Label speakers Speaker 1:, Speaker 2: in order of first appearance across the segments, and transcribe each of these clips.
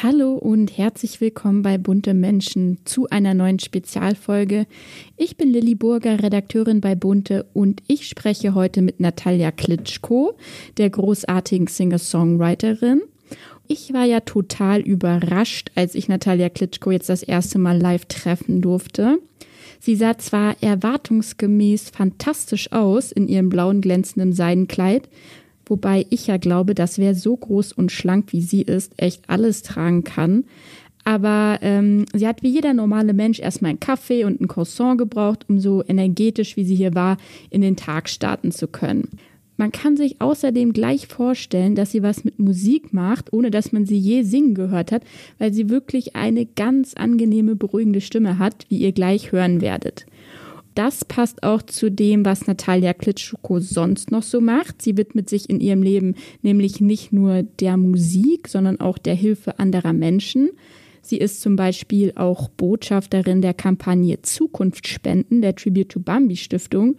Speaker 1: Hallo und herzlich willkommen bei Bunte Menschen zu einer neuen Spezialfolge. Ich bin Lilly Burger, Redakteurin bei Bunte und ich spreche heute mit Natalia Klitschko, der großartigen Singer-Songwriterin. Ich war ja total überrascht, als ich Natalia Klitschko jetzt das erste Mal live treffen durfte. Sie sah zwar erwartungsgemäß fantastisch aus in ihrem blauen glänzenden Seidenkleid, wobei ich ja glaube, dass wer so groß und schlank wie sie ist, echt alles tragen kann. Aber ähm, sie hat wie jeder normale Mensch erstmal einen Kaffee und ein Croissant gebraucht, um so energetisch, wie sie hier war, in den Tag starten zu können. Man kann sich außerdem gleich vorstellen, dass sie was mit Musik macht, ohne dass man sie je singen gehört hat, weil sie wirklich eine ganz angenehme, beruhigende Stimme hat, wie ihr gleich hören werdet das passt auch zu dem, was Natalia Klitschko sonst noch so macht. Sie widmet sich in ihrem Leben nämlich nicht nur der Musik, sondern auch der Hilfe anderer Menschen. Sie ist zum Beispiel auch Botschafterin der Kampagne Zukunft spenden der Tribute to Bambi Stiftung.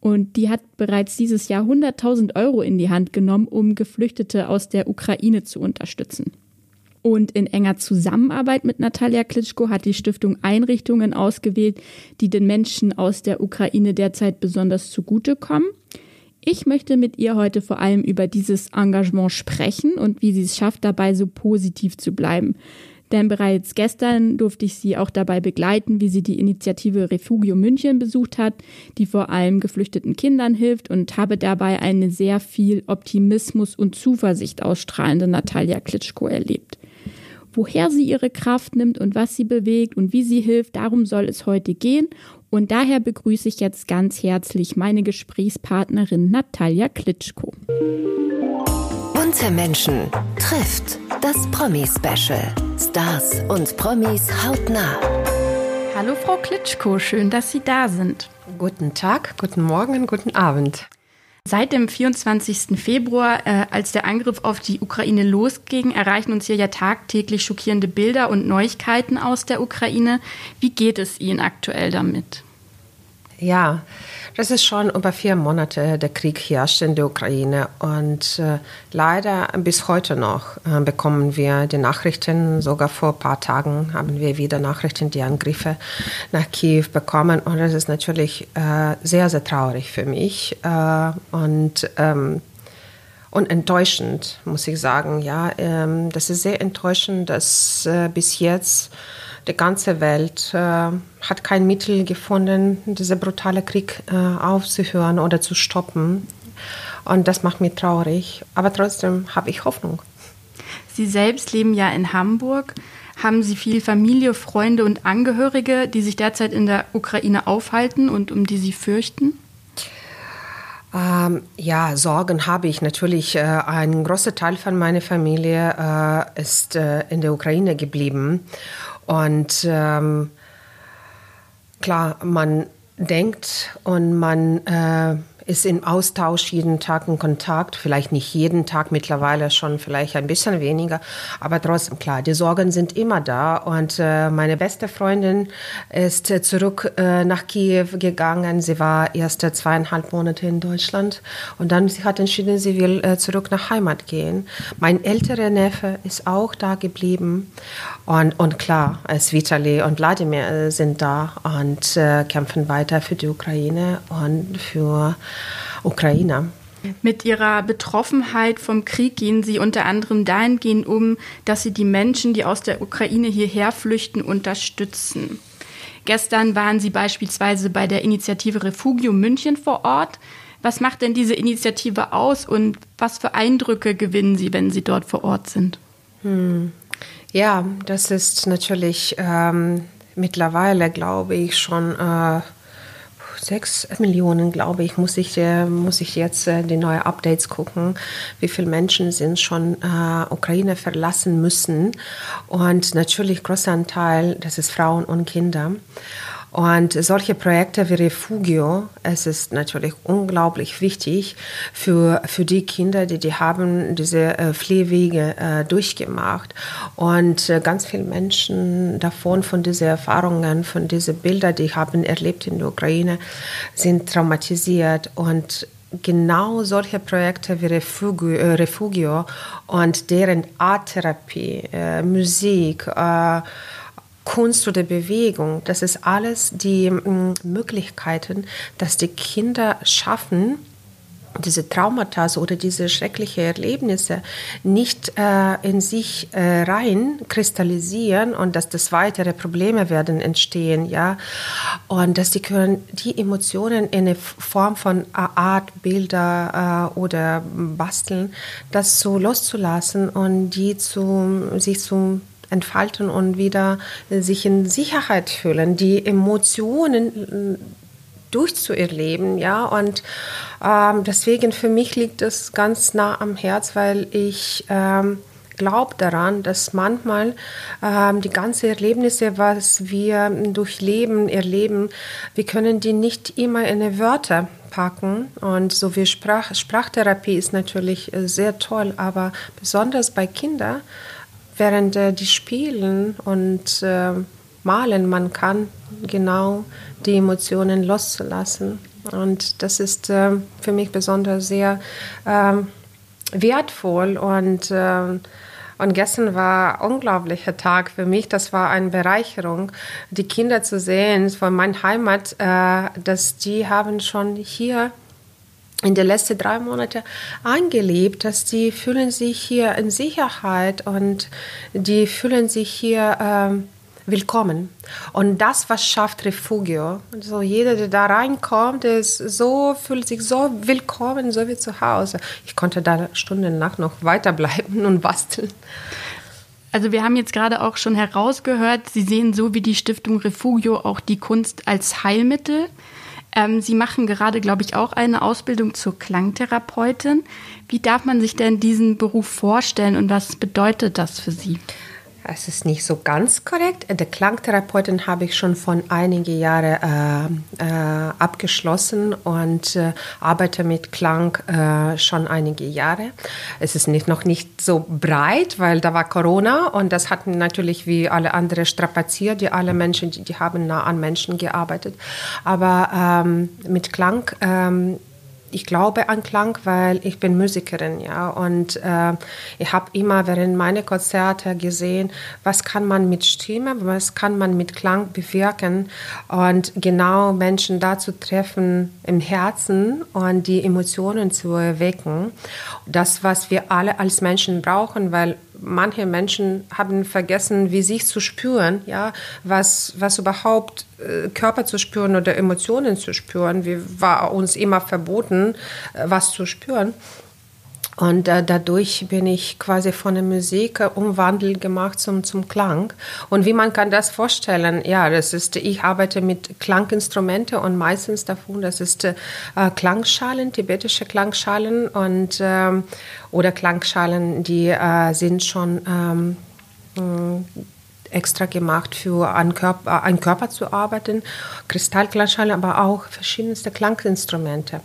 Speaker 1: Und die hat bereits dieses Jahr 100.000 Euro in die Hand genommen, um Geflüchtete aus der Ukraine zu unterstützen. Und in enger Zusammenarbeit mit Natalia Klitschko hat die Stiftung Einrichtungen ausgewählt, die den Menschen aus der Ukraine derzeit besonders zugutekommen. Ich möchte mit ihr heute vor allem über dieses Engagement sprechen und wie sie es schafft, dabei so positiv zu bleiben. Denn bereits gestern durfte ich sie auch dabei begleiten, wie sie die Initiative Refugio München besucht hat, die vor allem geflüchteten Kindern hilft und habe dabei eine sehr viel Optimismus und Zuversicht ausstrahlende Natalia Klitschko erlebt. Woher sie ihre Kraft nimmt und was sie bewegt und wie sie hilft, darum soll es heute gehen. Und daher begrüße ich jetzt ganz herzlich meine Gesprächspartnerin Natalia Klitschko.
Speaker 2: Bunte Menschen trifft das Promi-Special. Stars und Promis hautnah.
Speaker 1: Hallo Frau Klitschko, schön, dass Sie da sind.
Speaker 3: Guten Tag, guten Morgen, guten Abend.
Speaker 1: Seit dem 24. Februar, äh, als der Angriff auf die Ukraine losging, erreichen uns hier ja tagtäglich schockierende Bilder und Neuigkeiten aus der Ukraine. Wie geht es Ihnen aktuell damit?
Speaker 3: Ja, das ist schon über vier Monate der Krieg herrscht in der Ukraine und äh, leider bis heute noch äh, bekommen wir die Nachrichten. Sogar vor ein paar Tagen haben wir wieder Nachrichten, die Angriffe nach Kiew bekommen und das ist natürlich äh, sehr, sehr traurig für mich äh, und ähm, und enttäuschend, muss ich sagen. Ja, ähm, das ist sehr enttäuschend, dass äh, bis jetzt die ganze Welt äh, hat kein Mittel gefunden, diesen brutalen Krieg äh, aufzuhören oder zu stoppen. Und das macht mich traurig. Aber trotzdem habe ich Hoffnung.
Speaker 1: Sie selbst leben ja in Hamburg. Haben Sie viel Familie, Freunde und Angehörige, die sich derzeit in der Ukraine aufhalten und um die Sie fürchten?
Speaker 3: Ähm, ja, Sorgen habe ich natürlich. Äh, ein großer Teil von meiner Familie äh, ist äh, in der Ukraine geblieben. Und ähm, klar, man denkt und man äh, ist im Austausch jeden Tag in Kontakt, vielleicht nicht jeden Tag mittlerweile schon vielleicht ein bisschen weniger, aber trotzdem klar, die Sorgen sind immer da und äh, meine beste Freundin ist äh, zurück äh, nach Kiew gegangen. Sie war erst äh, zweieinhalb Monate in Deutschland und dann sie hat entschieden, sie will äh, zurück nach Heimat gehen. Mein älterer Neffe ist auch da geblieben und, und klar, es Vitali und Wladimir sind da und kämpfen weiter für die Ukraine und für Ukrainer.
Speaker 1: Mit ihrer Betroffenheit vom Krieg gehen sie unter anderem dahingehend um, dass sie die Menschen, die aus der Ukraine hierher flüchten, unterstützen. Gestern waren sie beispielsweise bei der Initiative Refugio München vor Ort. Was macht denn diese Initiative aus und was für Eindrücke gewinnen Sie, wenn Sie dort vor Ort sind?
Speaker 3: Hm. Ja, das ist natürlich ähm, mittlerweile, glaube ich, schon äh, sechs Millionen, glaube ich, muss ich, äh, muss ich jetzt äh, die neuen Updates gucken, wie viele Menschen sind schon äh, Ukraine verlassen müssen. Und natürlich großer Anteil, das ist Frauen und Kinder. Und solche Projekte wie Refugio, es ist natürlich unglaublich wichtig für, für die Kinder, die, die haben diese äh, Fliehwege äh, durchgemacht. Und äh, ganz viele Menschen davon, von diesen Erfahrungen, von diesen Bildern, die haben erlebt in der Ukraine, sind traumatisiert und genau solche Projekte wie Refugio, äh, Refugio und deren Arttherapie, äh, Musik, äh, Kunst oder Bewegung, das ist alles die mm, Möglichkeiten, dass die Kinder schaffen, diese Traumata oder diese schrecklichen Erlebnisse nicht äh, in sich äh, rein kristallisieren und dass das weitere Probleme werden entstehen, ja, und dass die können die Emotionen in eine Form von Art, Bilder äh, oder Basteln, das so loszulassen und die zu sich zu entfalten und wieder sich in Sicherheit fühlen, die Emotionen durchzuerleben, ja. Und ähm, deswegen für mich liegt es ganz nah am Herz, weil ich ähm, glaube daran, dass manchmal ähm, die ganzen Erlebnisse, was wir durchleben, erleben, wir können die nicht immer in Wörter packen. Und so wie Sprach, Sprachtherapie ist natürlich äh, sehr toll, aber besonders bei Kindern, während äh, die spielen und äh, malen, man kann genau die Emotionen loszulassen. Und das ist äh, für mich besonders sehr äh, wertvoll und äh, und gestern war ein unglaublicher Tag für mich. Das war eine Bereicherung, die Kinder zu sehen von meiner Heimat, äh, dass die haben schon hier in den letzten drei Monaten eingelebt, dass die fühlen sich hier in Sicherheit und die fühlen sich hier äh, willkommen. Und das, was schafft Refugio. Also jeder, der da reinkommt, ist so, fühlt sich so willkommen, so wie zu Hause. Ich konnte da stundenlang noch weiterbleiben und basteln.
Speaker 1: Also wir haben jetzt gerade auch schon herausgehört, Sie sehen so wie die Stiftung Refugio auch die Kunst als Heilmittel. Ähm, Sie machen gerade, glaube ich, auch eine Ausbildung zur Klangtherapeutin. Wie darf man sich denn diesen Beruf vorstellen und was bedeutet das für Sie?
Speaker 3: Es ist nicht so ganz korrekt. Der Klangtherapeutin habe ich schon von einigen Jahren äh, äh, abgeschlossen und äh, arbeite mit Klang äh, schon einige Jahre. Es ist nicht, noch nicht so breit, weil da war Corona und das hatten natürlich wie alle anderen strapaziert. Die alle Menschen, die, die haben nah an Menschen gearbeitet. Aber ähm, mit Klang ähm, ich glaube an Klang, weil ich bin Musikerin, ja, und äh, ich habe immer während meiner Konzerte gesehen, was kann man mit Stimme, was kann man mit Klang bewirken und genau Menschen dazu treffen im Herzen und die Emotionen zu erwecken. Das, was wir alle als Menschen brauchen, weil manche Menschen haben vergessen, wie sich zu spüren, ja, was, was überhaupt äh, Körper zu spüren oder Emotionen zu spüren. Wir war uns immer verboten, äh, was zu spüren. Und äh, dadurch bin ich quasi von der Musik äh, umwandelt gemacht zum, zum Klang. Und wie man kann das vorstellen? Ja, das ist, ich arbeite mit Klanginstrumente und meistens davon, das ist äh, Klangschalen, tibetische Klangschalen und, ähm, oder Klangschalen, die äh, sind schon ähm, extra gemacht für einen Körper, einen Körper zu arbeiten, Kristallklangschalen, aber auch verschiedenste Klanginstrumente.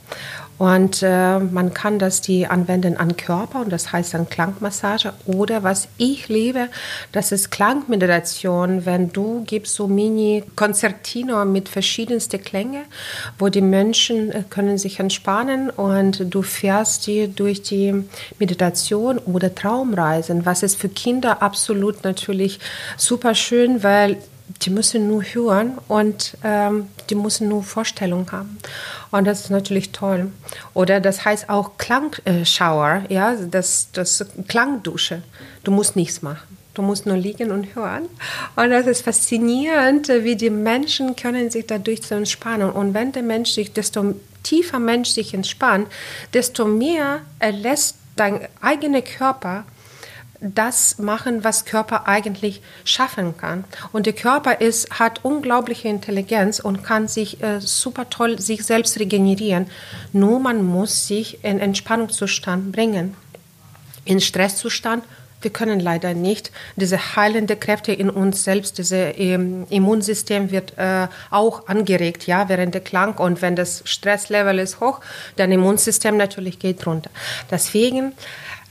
Speaker 3: Und äh, man kann das die anwenden an Körper und das heißt dann Klangmassage oder was ich liebe, das ist Klangmeditation, wenn du gibst so Mini Konzertino mit verschiedensten Klänge, wo die Menschen äh, können sich entspannen und du fährst die durch die Meditation oder Traumreisen, was ist für Kinder absolut natürlich super schön, weil die müssen nur hören und ähm, die müssen nur Vorstellungen haben. Und das ist natürlich toll. Oder das heißt auch Klangschauer, ja, das, das Klangdusche. Du musst nichts machen. Du musst nur liegen und hören. Und das ist faszinierend, wie die Menschen können sich dadurch zu entspannen. Und wenn der Mensch sich, desto tiefer Mensch sich entspannt, desto mehr erlässt dein eigener Körper das machen, was Körper eigentlich schaffen kann. Und der Körper ist, hat unglaubliche Intelligenz und kann sich äh, super toll sich selbst regenerieren. Nur man muss sich in Entspannungszustand bringen. In Stresszustand wir können leider nicht. Diese heilende Kräfte in uns selbst, dieses ähm, Immunsystem wird äh, auch angeregt, ja, während der Klang. Und wenn das Stresslevel ist hoch, dann Immunsystem natürlich geht runter. Deswegen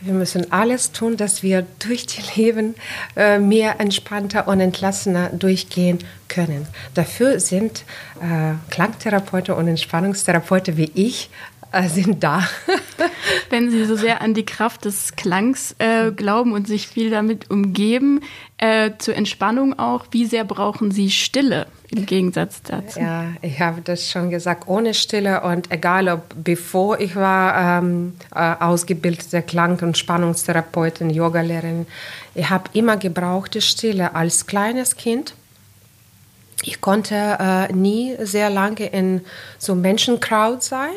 Speaker 3: wir müssen alles tun, dass wir durch die Leben äh, mehr entspannter und entlassener durchgehen können. Dafür sind äh, Klangtherapeuten und Entspannungstherapeuten wie ich äh, sind da.
Speaker 1: Wenn Sie so sehr an die Kraft des Klangs äh, glauben und sich viel damit umgeben, äh, zur Entspannung auch, wie sehr brauchen Sie Stille im Gegensatz dazu?
Speaker 3: Ja, ich habe das schon gesagt, ohne Stille und egal ob bevor ich war ähm, äh, ausgebildete Klang- und Spannungstherapeutin, Yogalehrerin, ich habe immer gebrauchte Stille als kleines Kind ich konnte äh, nie sehr lange in so Menschencrowd sein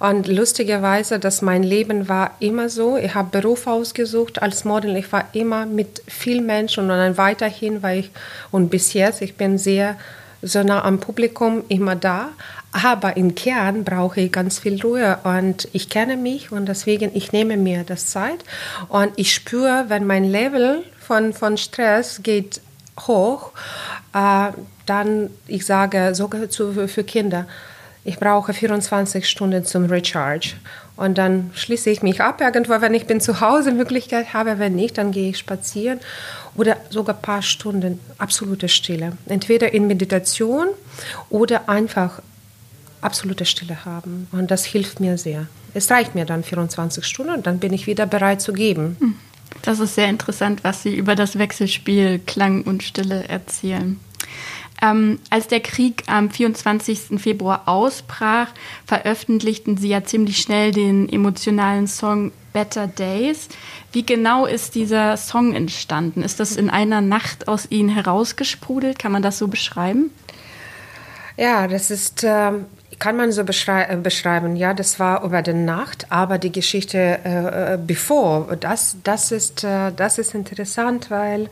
Speaker 3: und lustigerweise, dass mein Leben war immer so. Ich habe Beruf ausgesucht als Model. Ich war immer mit vielen Menschen und dann weiterhin war ich und bis jetzt ich bin sehr so nah am Publikum immer da. Aber im Kern brauche ich ganz viel Ruhe und ich kenne mich und deswegen ich nehme mir das Zeit und ich spüre, wenn mein Level von von Stress geht hoch äh, dann, ich sage sogar zu, für Kinder, ich brauche 24 Stunden zum Recharge. Und dann schließe ich mich ab irgendwo, wenn ich bin zu Hause Möglichkeit habe. Wenn nicht, dann gehe ich spazieren oder sogar ein paar Stunden absolute Stille. Entweder in Meditation oder einfach absolute Stille haben. Und das hilft mir sehr. Es reicht mir dann 24 Stunden und dann bin ich wieder bereit zu geben. Hm.
Speaker 1: Das ist sehr interessant, was Sie über das Wechselspiel Klang und Stille erzählen. Ähm, als der Krieg am 24. Februar ausbrach, veröffentlichten Sie ja ziemlich schnell den emotionalen Song Better Days. Wie genau ist dieser Song entstanden? Ist das in einer Nacht aus Ihnen herausgesprudelt? Kann man das so beschreiben?
Speaker 3: Ja, das ist, äh, kann man so beschrei äh, beschreiben. Ja, das war über die Nacht, aber die Geschichte äh, äh bevor, das, das, ist, äh, das ist interessant, weil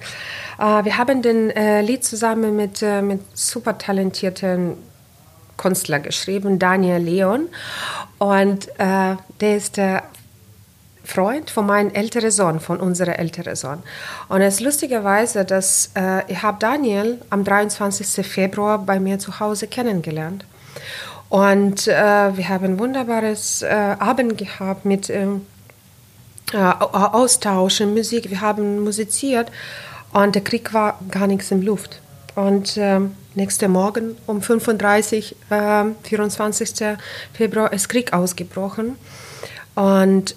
Speaker 3: äh, wir haben den Lied zusammen mit, mit super talentierten Künstler geschrieben, Daniel Leon. Und der ist der Freund von meinem älteren Sohn, von unserem älteren Sohn. Und es ist lustigerweise, dass äh, ich habe Daniel am 23. Februar bei mir zu Hause kennengelernt. Und äh, wir haben ein wunderbares äh, Abend gehabt mit ähm, äh, Austausch und Musik. Wir haben musiziert und der Krieg war gar nichts in Luft. Und äh, nächsten Morgen um 35, äh, 24. Februar ist Krieg ausgebrochen. Und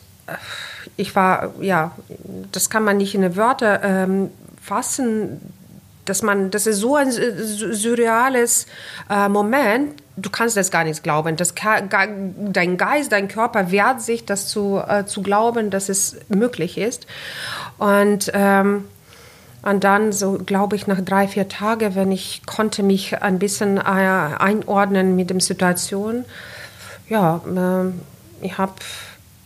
Speaker 3: ich war, ja, das kann man nicht in Wörter ähm, fassen, dass man, das ist so ein surreales äh, Moment, du kannst das gar nicht glauben. Das, dein Geist, dein Körper wehrt sich, das zu, äh, zu glauben, dass es möglich ist. Und, ähm, und dann, so glaube ich, nach drei, vier Tagen, wenn ich konnte mich ein bisschen äh, einordnen mit der Situation, ja, äh, ich habe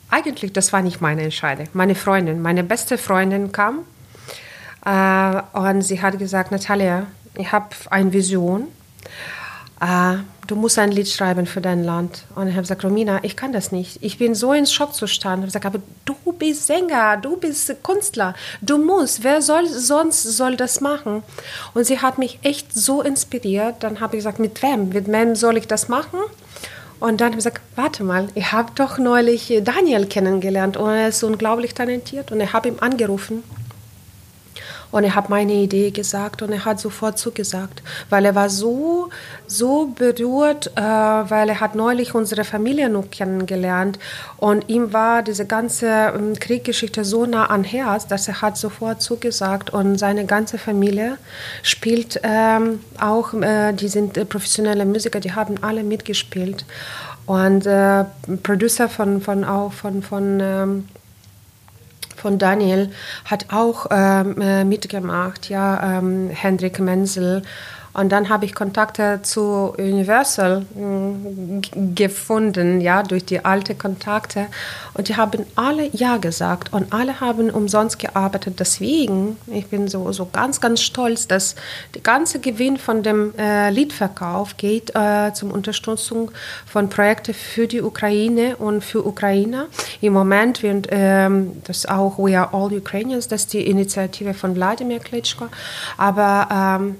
Speaker 3: eigentlich, das war nicht meine Entscheidung. Meine Freundin, meine beste Freundin kam äh, und sie hat gesagt, Natalia, ich habe eine Vision. Äh, du musst ein Lied schreiben für dein Land. Und ich habe gesagt, Romina, ich kann das nicht. Ich bin so in Schockzustand. Ich habe gesagt, aber du bist Sänger, du bist Künstler. Du musst. Wer soll sonst soll das machen? Und sie hat mich echt so inspiriert. Dann habe ich gesagt, mit wem? Mit wem soll ich das machen? Und dann habe ich gesagt, warte mal, ich habe doch neulich Daniel kennengelernt und er ist unglaublich talentiert. Und ich habe ihm angerufen und er hat meine Idee gesagt und er hat sofort zugesagt, weil er war so, so berührt, äh, weil er hat neulich unsere Familie noch kennengelernt. Und ihm war diese ganze ähm, Kriegsgeschichte so nah an Herz, dass er hat sofort zugesagt. Und seine ganze Familie spielt ähm, auch, äh, die sind äh, professionelle Musiker, die haben alle mitgespielt. Und äh, Producer von, von auch von, von ähm, von Daniel hat auch ähm, äh, mitgemacht, ja, ähm, Hendrik Menzel und dann habe ich Kontakte zu Universal mm, gefunden, ja, durch die alten Kontakte. Und die haben alle Ja gesagt und alle haben umsonst gearbeitet. Deswegen, ich bin so, so ganz, ganz stolz, dass der ganze Gewinn von dem äh, Liedverkauf geht äh, zum Unterstützung von Projekten für die Ukraine und für Ukrainer. Im Moment wird ähm, das auch We Are All Ukrainians, das ist die Initiative von Wladimir Klitschko. Aber ähm,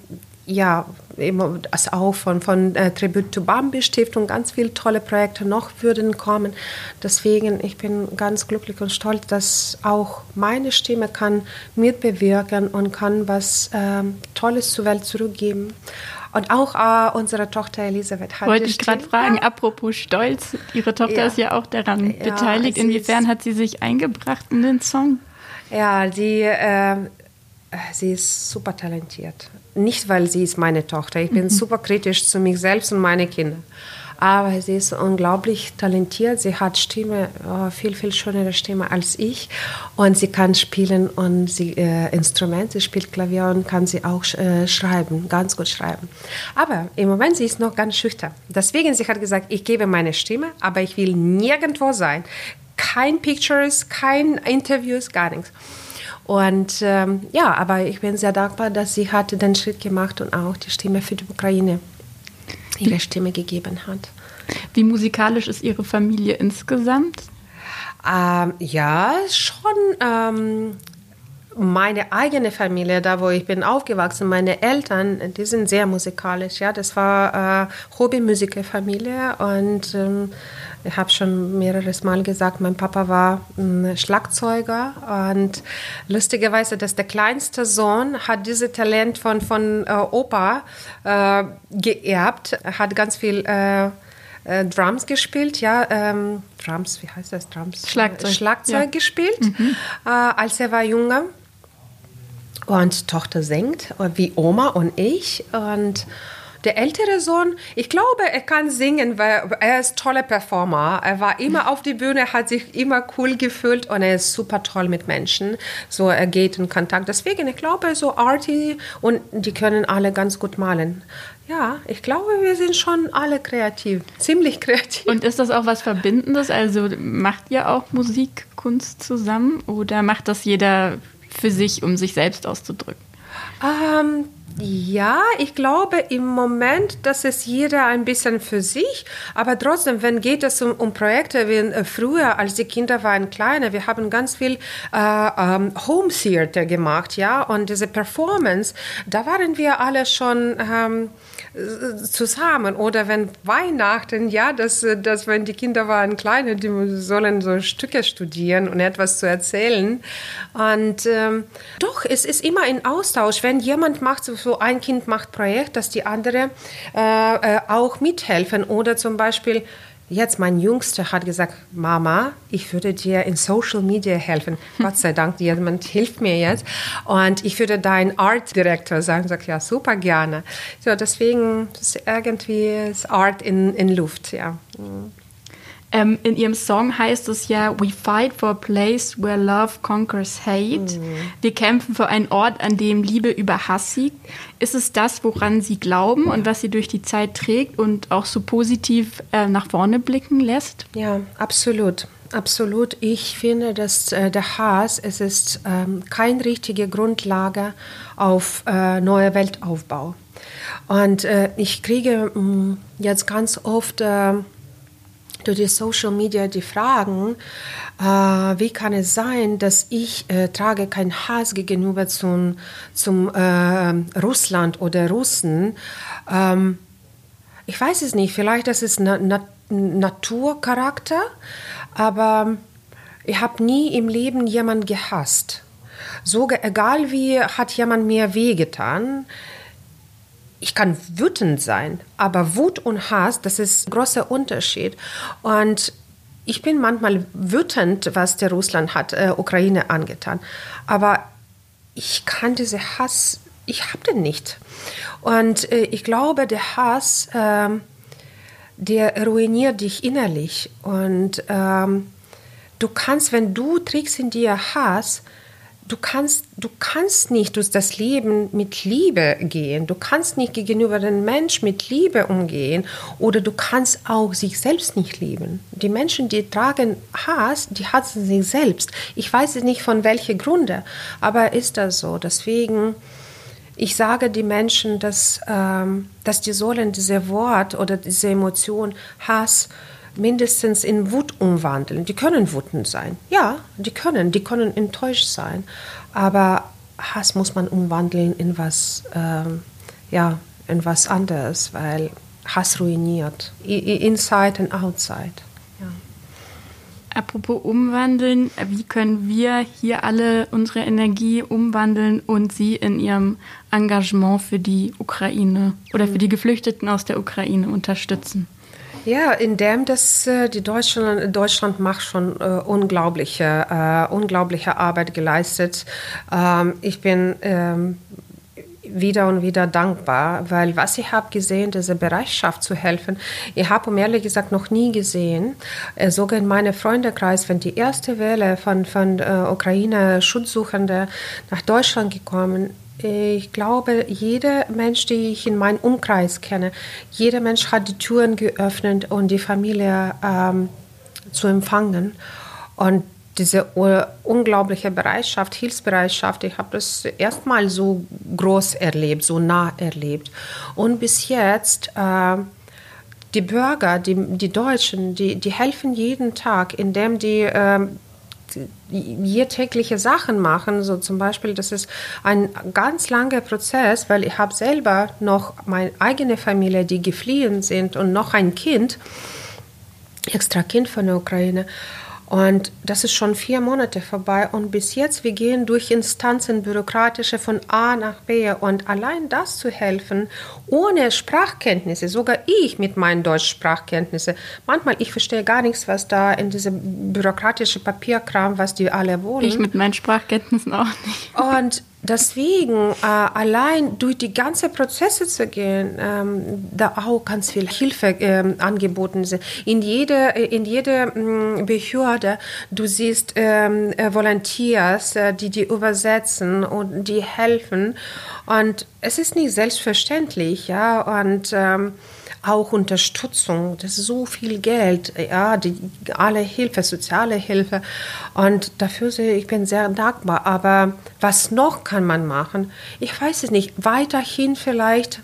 Speaker 3: ja, immer das auch von, von äh, Tribute to Bambi Stiftung, ganz viele tolle Projekte noch würden kommen. Deswegen, ich bin ganz glücklich und stolz, dass auch meine Stimme kann mitbewirken und kann was ähm, Tolles zur Welt zurückgeben. Und auch äh, unsere Tochter Elisabeth
Speaker 1: hat. Wollte ich gerade fragen, ja. apropos Stolz, Ihre Tochter ja. ist ja auch daran ja, beteiligt. Inwiefern hat sie sich eingebracht in den Song?
Speaker 3: Ja, die, äh, sie ist super talentiert. Nicht, weil sie ist meine Tochter. Ich bin mhm. super kritisch zu mir selbst und meine Kinder aber sie ist unglaublich talentiert. Sie hat Stimme, oh, viel, viel schönere Stimme als ich und sie kann spielen und sie äh, Instrumente, sie spielt Klavier und kann sie auch äh, schreiben, ganz gut schreiben. Aber im Moment sie ist noch ganz schüchtern. Deswegen sie hat gesagt, ich gebe meine Stimme, aber ich will nirgendwo sein. Kein Pictures, kein Interviews, gar nichts. Und ähm, ja, aber ich bin sehr dankbar, dass sie hatte den Schritt gemacht und auch die Stimme für die Ukraine ihre Stimme gegeben hat.
Speaker 1: Wie musikalisch ist Ihre Familie insgesamt?
Speaker 3: Ähm, ja, schon. Ähm, meine eigene Familie, da wo ich bin aufgewachsen, meine Eltern, die sind sehr musikalisch. Ja, das war äh, Hobbymusikerfamilie und ähm, ich habe schon mehreres Mal gesagt, mein Papa war ein Schlagzeuger und lustigerweise, dass der kleinste Sohn hat dieses Talent von von äh, Opa äh, geerbt, er hat ganz viel äh, äh, Drums gespielt, ja, ähm, Drums, wie heißt das, Drums?
Speaker 1: Schlagzeug.
Speaker 3: Schlagzeug ja. gespielt, mhm. äh, als er war jünger. Und Tochter singt, wie Oma und ich. Und der ältere Sohn, ich glaube, er kann singen, weil er ist toller Performer. Er war immer auf die Bühne, hat sich immer cool gefühlt und er ist super toll mit Menschen. So, er geht in Kontakt. Deswegen, ich glaube, so Artie und die können alle ganz gut malen. Ja, ich glaube, wir sind schon alle kreativ, ziemlich kreativ.
Speaker 1: Und ist das auch was Verbindendes? Also macht ihr auch Musikkunst zusammen oder macht das jeder für sich, um sich selbst auszudrücken?
Speaker 3: Ähm, ja, ich glaube im Moment, dass es jeder ein bisschen für sich, aber trotzdem, wenn geht es um, um Projekte wie äh, früher, als die Kinder waren kleiner, wir haben ganz viel äh, ähm, Home Theater gemacht, ja, und diese Performance, da waren wir alle schon ähm, zusammen. Oder wenn Weihnachten, ja, dass, dass wenn die Kinder waren kleine, die sollen so Stücke studieren und etwas zu erzählen. Und ähm, doch, es ist immer ein Austausch. Wenn jemand macht, so ein Kind macht Projekt, dass die andere äh, äh, auch mithelfen. Oder zum Beispiel Jetzt mein Jüngster hat gesagt, Mama, ich würde dir in Social Media helfen. Gott sei Dank, jemand hilft mir jetzt. Und ich würde dein Art Director sein. Sag ja, super gerne. So, deswegen ist irgendwie ist Art in, in Luft, ja.
Speaker 1: Ähm, in ihrem Song heißt es ja, We fight for a place where love conquers hate. Mhm. Wir kämpfen für einen Ort, an dem Liebe über Hass siegt. Ist es das, woran Sie glauben und was Sie durch die Zeit trägt und auch so positiv äh, nach vorne blicken lässt?
Speaker 3: Ja, absolut. Absolut. Ich finde, dass äh, der Hass, es ist ähm, keine richtige Grundlage auf äh, neuer Weltaufbau. Und äh, ich kriege mh, mm, jetzt ganz oft äh, durch die Social Media die Fragen, äh, wie kann es sein, dass ich äh, trage keinen Hass gegenüber zum, zum äh, Russland oder Russen. Ähm, ich weiß es nicht, vielleicht das ist na, na, Naturcharakter, aber ich habe nie im Leben jemanden gehasst. Sogar egal wie hat jemand mir wehgetan, ich kann wütend sein, aber Wut und Hass, das ist ein großer Unterschied. Und ich bin manchmal wütend, was der Russland hat, äh, Ukraine angetan. Aber ich kann diese Hass, ich habe den nicht. Und äh, ich glaube, der Hass, äh, der ruiniert dich innerlich. Und ähm, du kannst, wenn du trägst in dir Hass, du kannst, du kannst nicht durch das Leben mit Liebe gehen. Du kannst nicht gegenüber dem Mensch mit Liebe umgehen oder du kannst auch sich selbst nicht lieben. Die Menschen, die tragen Hass, die hassen sich selbst. Ich weiß nicht von welchen Gründe, aber ist das so? Deswegen, ich sage die Menschen, dass, ähm, dass die sollen diese Wort oder diese Emotion Hass mindestens in Wut umwandeln. Die können wütend sein. Ja, die können. Die können enttäuscht sein. Aber Hass muss man umwandeln in was, ähm, ja, in was anderes, weil Hass ruiniert. Inside and outside. Ja.
Speaker 1: Apropos umwandeln, wie können wir hier alle unsere Energie umwandeln und sie in ihrem Engagement für die Ukraine oder für die Geflüchteten aus der Ukraine unterstützen?
Speaker 3: Ja, indem das äh, die Deutschland, Deutschland macht schon äh, unglaubliche, äh, unglaubliche Arbeit geleistet. Ähm, ich bin ähm, wieder und wieder dankbar, weil was ich habe gesehen, diese Bereitschaft zu helfen, ich habe um ehrlich gesagt noch nie gesehen, äh, sogar in meinem Freundekreis, wenn die erste Welle von, von äh, Ukraine Schutzsuchende nach Deutschland gekommen ich glaube, jeder Mensch, den ich in meinem Umkreis kenne, jeder Mensch hat die Türen geöffnet, um die Familie ähm, zu empfangen. Und diese unglaubliche Bereitschaft, Hilfsbereitschaft, ich habe das erstmal so groß erlebt, so nah erlebt. Und bis jetzt, äh, die Bürger, die, die Deutschen, die, die helfen jeden Tag, indem die äh, hier tägliche Sachen machen. So zum Beispiel, das ist ein ganz langer Prozess, weil ich habe selber noch meine eigene Familie, die gefliehen sind und noch ein Kind, extra Kind von der Ukraine. Und das ist schon vier Monate vorbei und bis jetzt, wir gehen durch Instanzen, bürokratische von A nach B und allein das zu helfen, ohne Sprachkenntnisse, sogar ich mit meinen Deutschsprachkenntnissen, manchmal, ich verstehe gar nichts, was da in diesem bürokratischen Papierkram, was die alle wollen.
Speaker 1: Ich mit meinen Sprachkenntnissen auch nicht.
Speaker 3: Und deswegen äh, allein durch die ganzen Prozesse zu gehen, ähm, da auch ganz viel Hilfe ähm, angeboten sind. In jeder in jede ähm, Behörde, du siehst ähm, äh, Volunteers, äh, die die übersetzen und die helfen. Und es ist nicht selbstverständlich, ja. Und ähm, auch Unterstützung, das ist so viel Geld, ja, die, alle Hilfe, soziale Hilfe. Und dafür sehe ich bin sehr dankbar. Aber was noch kann man machen? Ich weiß es nicht. Weiterhin vielleicht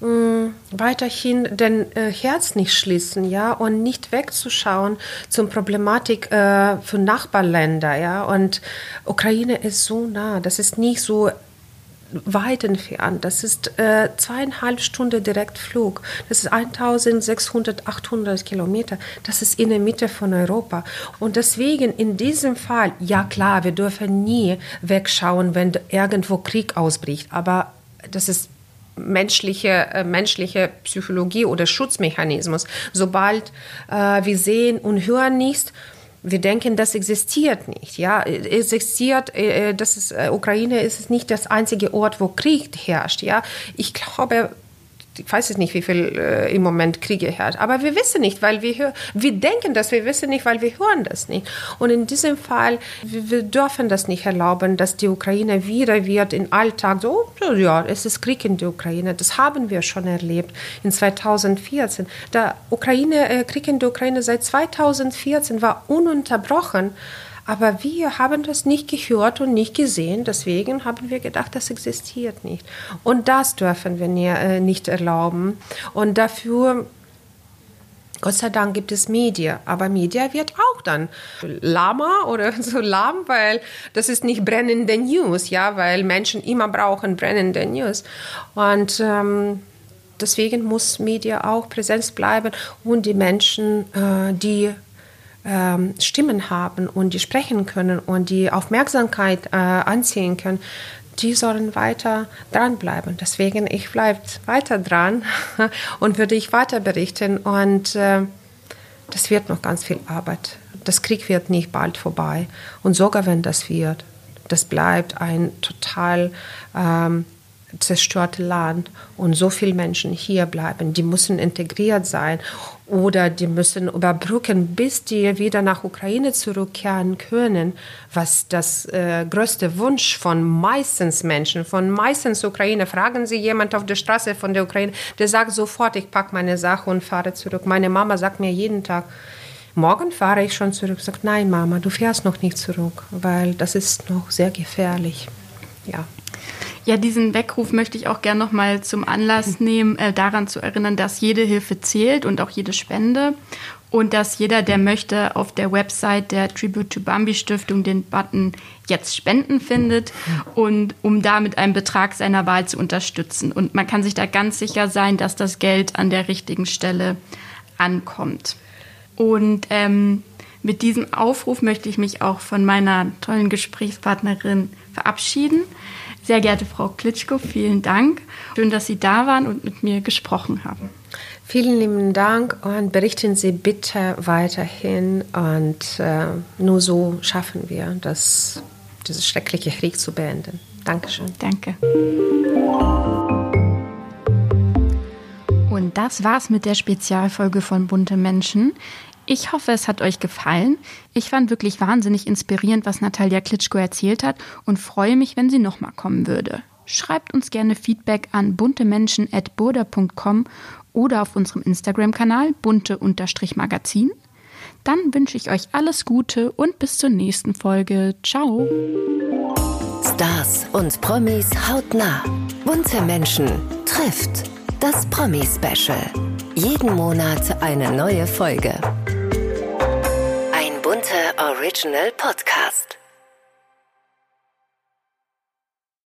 Speaker 3: hm, weiterhin den äh, Herz nicht schließen, ja, und nicht wegzuschauen zum Problematik äh, für Nachbarländer, ja. Und Ukraine ist so nah, das ist nicht so weit entfernt. Das ist äh, zweieinhalb Stunden Direktflug. Das ist 1600, 800 Kilometer. Das ist in der Mitte von Europa. Und deswegen in diesem Fall, ja klar, wir dürfen nie wegschauen, wenn irgendwo Krieg ausbricht. Aber das ist menschliche, äh, menschliche Psychologie oder Schutzmechanismus. Sobald äh, wir sehen und hören nichts, wir denken, das existiert nicht. Ja, existiert, äh, das ist, äh, Ukraine ist nicht das einzige Ort, wo Krieg herrscht. Ja, ich glaube, ich weiß es nicht, wie viel äh, im Moment Kriege herrscht, aber wir wissen nicht, weil wir wir denken das, wir wissen nicht, weil wir hören das nicht. Und in diesem Fall, wir, wir dürfen das nicht erlauben, dass die Ukraine wieder wird im Alltag so, ja, es ist Krieg in der Ukraine. Das haben wir schon erlebt in 2014. Der Ukraine, äh, Krieg in der Ukraine seit 2014 war ununterbrochen. Aber wir haben das nicht gehört und nicht gesehen. Deswegen haben wir gedacht, das existiert nicht. Und das dürfen wir äh, nicht erlauben. Und dafür Gott sei Dank gibt es Media, aber Media wird auch dann lahmer oder so lahm, weil das ist nicht brennende News, ja, weil Menschen immer brauchen brennende News. Und ähm, deswegen muss Media auch Präsenz bleiben und die Menschen, äh, die ähm, Stimmen haben und die sprechen können und die Aufmerksamkeit äh, anziehen können, die sollen weiter dranbleiben. Deswegen, ich bleibe weiter dran und würde ich weiter berichten. Und äh, das wird noch ganz viel Arbeit. Das Krieg wird nicht bald vorbei. Und sogar wenn das wird, das bleibt ein total ähm, zerstörte Land und so viele Menschen hier bleiben, die müssen integriert sein oder die müssen überbrücken, bis die wieder nach Ukraine zurückkehren können, was das äh, größte Wunsch von meistens Menschen, von meistens Ukraine. Fragen Sie jemand auf der Straße von der Ukraine, der sagt sofort, ich packe meine Sache und fahre zurück. Meine Mama sagt mir jeden Tag, morgen fahre ich schon zurück. Sagt, nein Mama, du fährst noch nicht zurück, weil das ist noch sehr gefährlich. Ja.
Speaker 1: Ja, diesen Weckruf möchte ich auch gerne noch mal zum Anlass nehmen, äh, daran zu erinnern, dass jede Hilfe zählt und auch jede Spende und dass jeder, der möchte, auf der Website der Tribute to Bambi Stiftung den Button jetzt spenden findet und um damit einen Betrag seiner Wahl zu unterstützen. Und man kann sich da ganz sicher sein, dass das Geld an der richtigen Stelle ankommt. Und ähm, mit diesem Aufruf möchte ich mich auch von meiner tollen Gesprächspartnerin verabschieden. Sehr geehrte Frau Klitschko, vielen Dank. Schön, dass Sie da waren und mit mir gesprochen haben.
Speaker 3: Vielen lieben Dank und berichten Sie bitte weiterhin. Und äh, nur so schaffen wir, das, dieses schreckliche Krieg zu beenden. Dankeschön.
Speaker 1: Danke. Und das war's mit der Spezialfolge von Bunte Menschen. Ich hoffe, es hat euch gefallen. Ich fand wirklich wahnsinnig inspirierend, was Natalia Klitschko erzählt hat und freue mich, wenn sie nochmal kommen würde. Schreibt uns gerne Feedback an buntemenschen.burda.com oder auf unserem Instagram-Kanal bunte-magazin. Dann wünsche ich euch alles Gute und bis zur nächsten Folge. Ciao.
Speaker 2: Stars und Promis hautnah. Bunte Menschen trifft das Promi-Special. Jeden Monat eine neue Folge. Bunter Original Podcast.